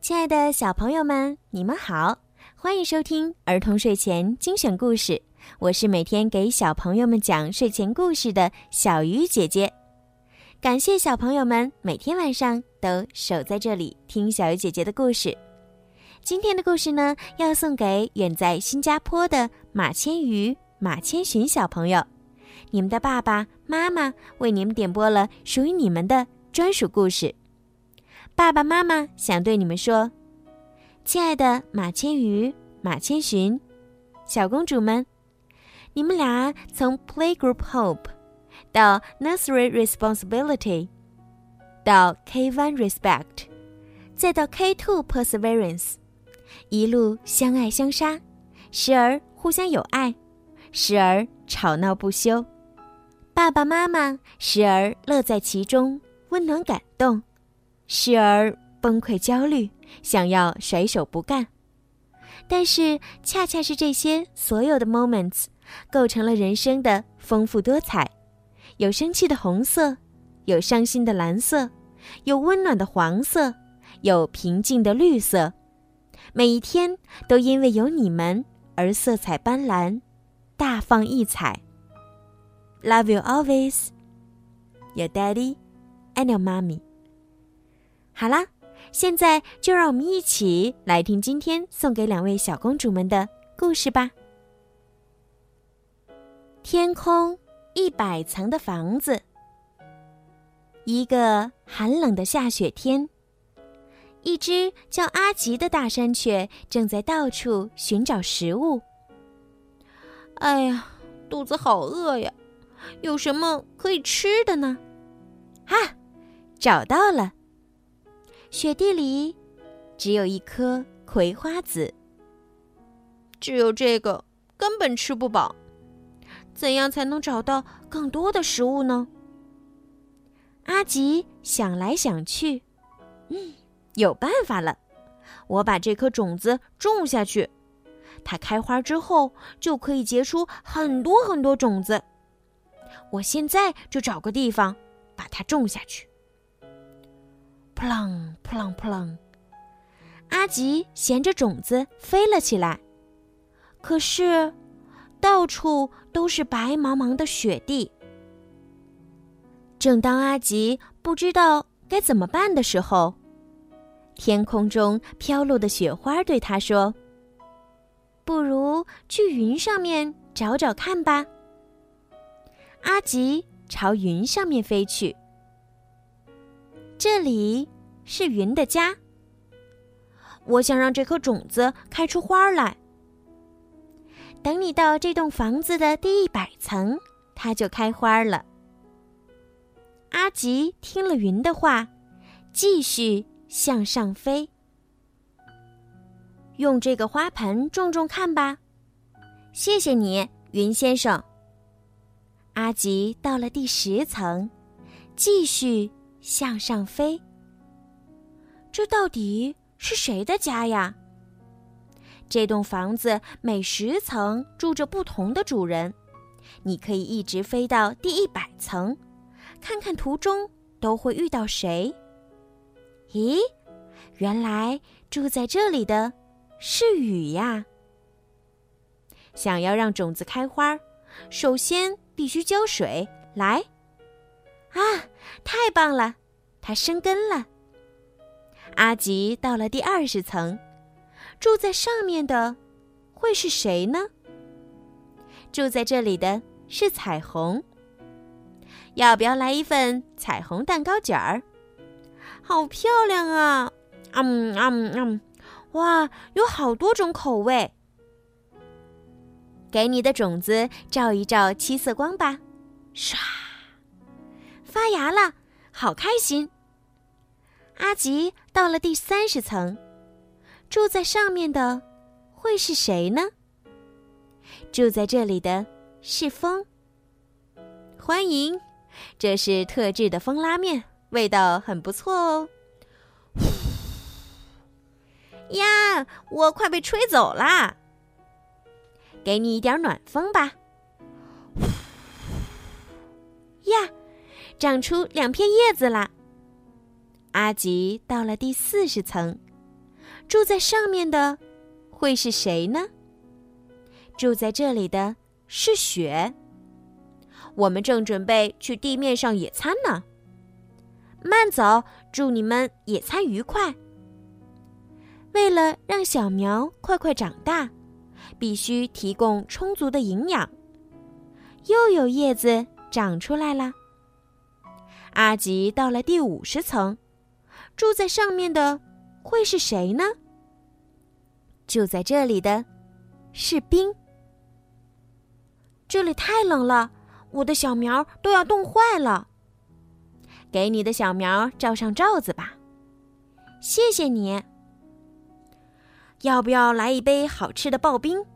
亲爱的小朋友们，你们好，欢迎收听儿童睡前精选故事。我是每天给小朋友们讲睡前故事的小鱼姐姐。感谢小朋友们每天晚上都守在这里听小鱼姐姐的故事。今天的故事呢，要送给远在新加坡的马千鱼、马千寻小朋友。你们的爸爸妈妈为你们点播了属于你们的专属故事。爸爸妈妈想对你们说：“亲爱的马千鱼、马千寻，小公主们，你们俩从 Playgroup Hope 到 Nursery Responsibility，到 K1 Respect，再到 K2 Perseverance，一路相爱相杀，时而互相友爱，时而吵闹不休。爸爸妈妈时而乐在其中，温暖感动。”时而崩溃焦虑，想要甩手不干，但是恰恰是这些所有的 moments，构成了人生的丰富多彩。有生气的红色，有伤心的蓝色，有温暖的黄色，有平静的绿色。每一天都因为有你们而色彩斑斓，大放异彩。Love you always, your daddy and your mommy. 好啦，现在就让我们一起来听今天送给两位小公主们的故事吧。天空一百层的房子。一个寒冷的下雪天，一只叫阿吉的大山雀正在到处寻找食物。哎呀，肚子好饿呀！有什么可以吃的呢？啊，找到了！雪地里，只有一颗葵花籽。只有这个根本吃不饱，怎样才能找到更多的食物呢？阿吉想来想去，嗯，有办法了！我把这颗种子种下去，它开花之后就可以结出很多很多种子。我现在就找个地方把它种下去。扑棱扑棱扑棱，阿吉衔着种子飞了起来。可是，到处都是白茫茫的雪地。正当阿吉不知道该怎么办的时候，天空中飘落的雪花对他说：“不如去云上面找找看吧。”阿吉朝云上面飞去。这里是云的家。我想让这颗种子开出花来。等你到这栋房子的第一百层，它就开花了。阿吉听了云的话，继续向上飞。用这个花盆种种看吧。谢谢你，云先生。阿吉到了第十层，继续。向上飞。这到底是谁的家呀？这栋房子每十层住着不同的主人，你可以一直飞到第一百层，看看途中都会遇到谁。咦，原来住在这里的是雨呀！想要让种子开花，首先必须浇水。来。啊，太棒了！它生根了。阿吉到了第二十层，住在上面的会是谁呢？住在这里的是彩虹。要不要来一份彩虹蛋糕卷儿？好漂亮啊！嗯嗯嗯，哇，有好多种口味。给你的种子照一照七色光吧，唰。发芽了，好开心！阿吉到了第三十层，住在上面的会是谁呢？住在这里的是风。欢迎，这是特制的风拉面，味道很不错哦。呀，我快被吹走啦！给你一点暖风吧。呀！长出两片叶子啦。阿吉到了第四十层，住在上面的会是谁呢？住在这里的是雪。我们正准备去地面上野餐呢。慢走，祝你们野餐愉快。为了让小苗快快长大，必须提供充足的营养。又有叶子长出来了。阿吉到了第五十层，住在上面的会是谁呢？住在这里的是冰。这里太冷了，我的小苗都要冻坏了。给你的小苗罩上罩子吧，谢谢你。要不要来一杯好吃的刨冰？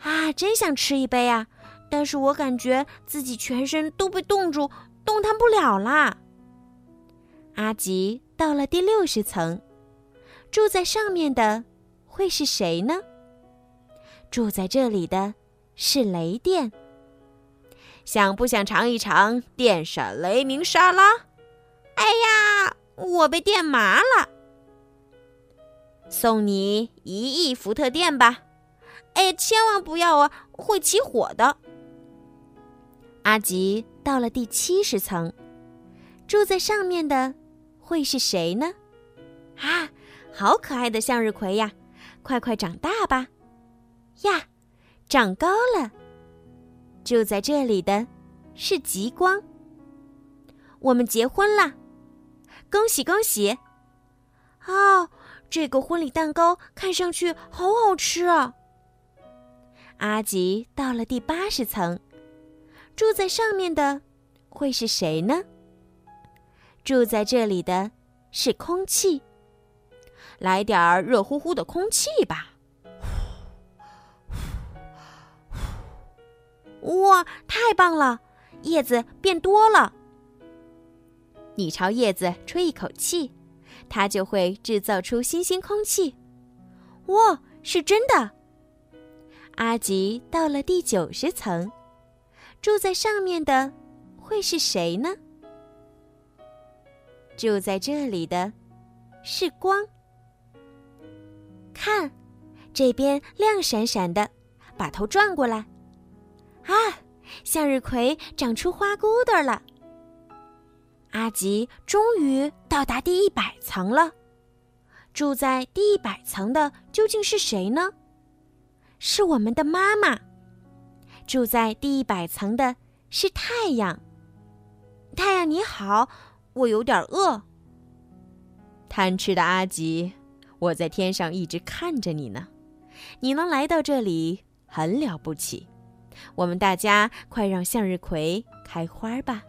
啊，真想吃一杯啊！但是我感觉自己全身都被冻住，动弹不了啦。阿吉到了第六十层，住在上面的会是谁呢？住在这里的是雷电。想不想尝一尝电闪雷鸣沙拉？哎呀，我被电麻了！送你一亿伏特电吧！哎，千万不要啊，会起火的。阿吉到了第七十层，住在上面的会是谁呢？啊，好可爱的向日葵呀！快快长大吧！呀，长高了。住在这里的，是极光。我们结婚了，恭喜恭喜！哦，这个婚礼蛋糕看上去好好吃啊！阿吉到了第八十层，住在上面的会是谁呢？住在这里的是空气。来点儿热乎乎的空气吧。哇，太棒了！叶子变多了。你朝叶子吹一口气，它就会制造出新鲜空气。哇，是真的！阿吉到了第九十层，住在上面的会是谁呢？住在这里的是光。看，这边亮闪闪的，把头转过来。啊，向日葵长出花骨朵了。阿吉终于到达第一百层了。住在第一百层的究竟是谁呢？是我们的妈妈。住在第一百层的是太阳。太阳你好，我有点饿。贪吃的阿吉，我在天上一直看着你呢。你能来到这里，很了不起。我们大家快让向日葵开花吧！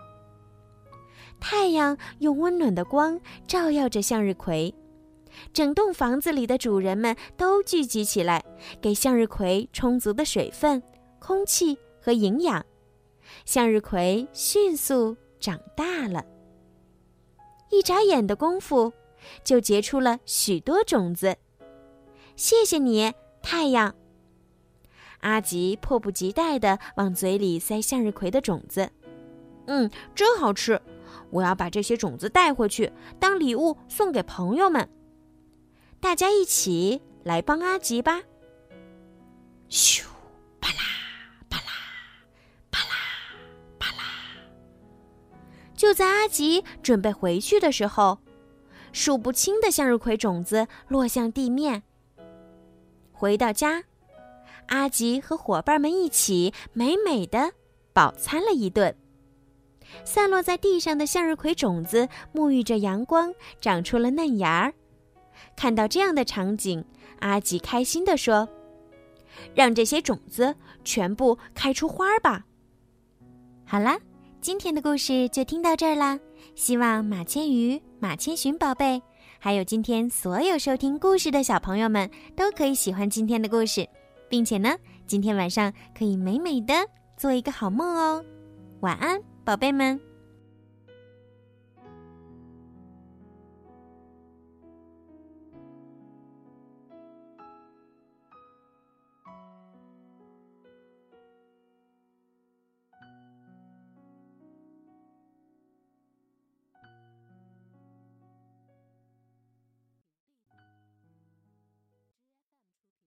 太阳用温暖的光照耀着向日葵，整栋房子里的主人们都聚集起来，给向日葵充足的水分、空气和营养。向日葵迅速长大了，一眨眼的功夫，就结出了许多种子。谢谢你，太阳。阿吉迫不及待地往嘴里塞向日葵的种子，嗯，真好吃！我要把这些种子带回去当礼物送给朋友们。大家一起来帮阿吉吧！咻，就在阿吉准备回去的时候，数不清的向日葵种子落向地面。回到家。阿吉和伙伴们一起美美的饱餐了一顿。散落在地上的向日葵种子沐浴着阳光，长出了嫩芽儿。看到这样的场景，阿吉开心地说：“让这些种子全部开出花吧！”好啦，今天的故事就听到这儿啦。希望马千鱼、马千寻宝贝，还有今天所有收听故事的小朋友们，都可以喜欢今天的故事。并且呢，今天晚上可以美美的做一个好梦哦，晚安，宝贝们。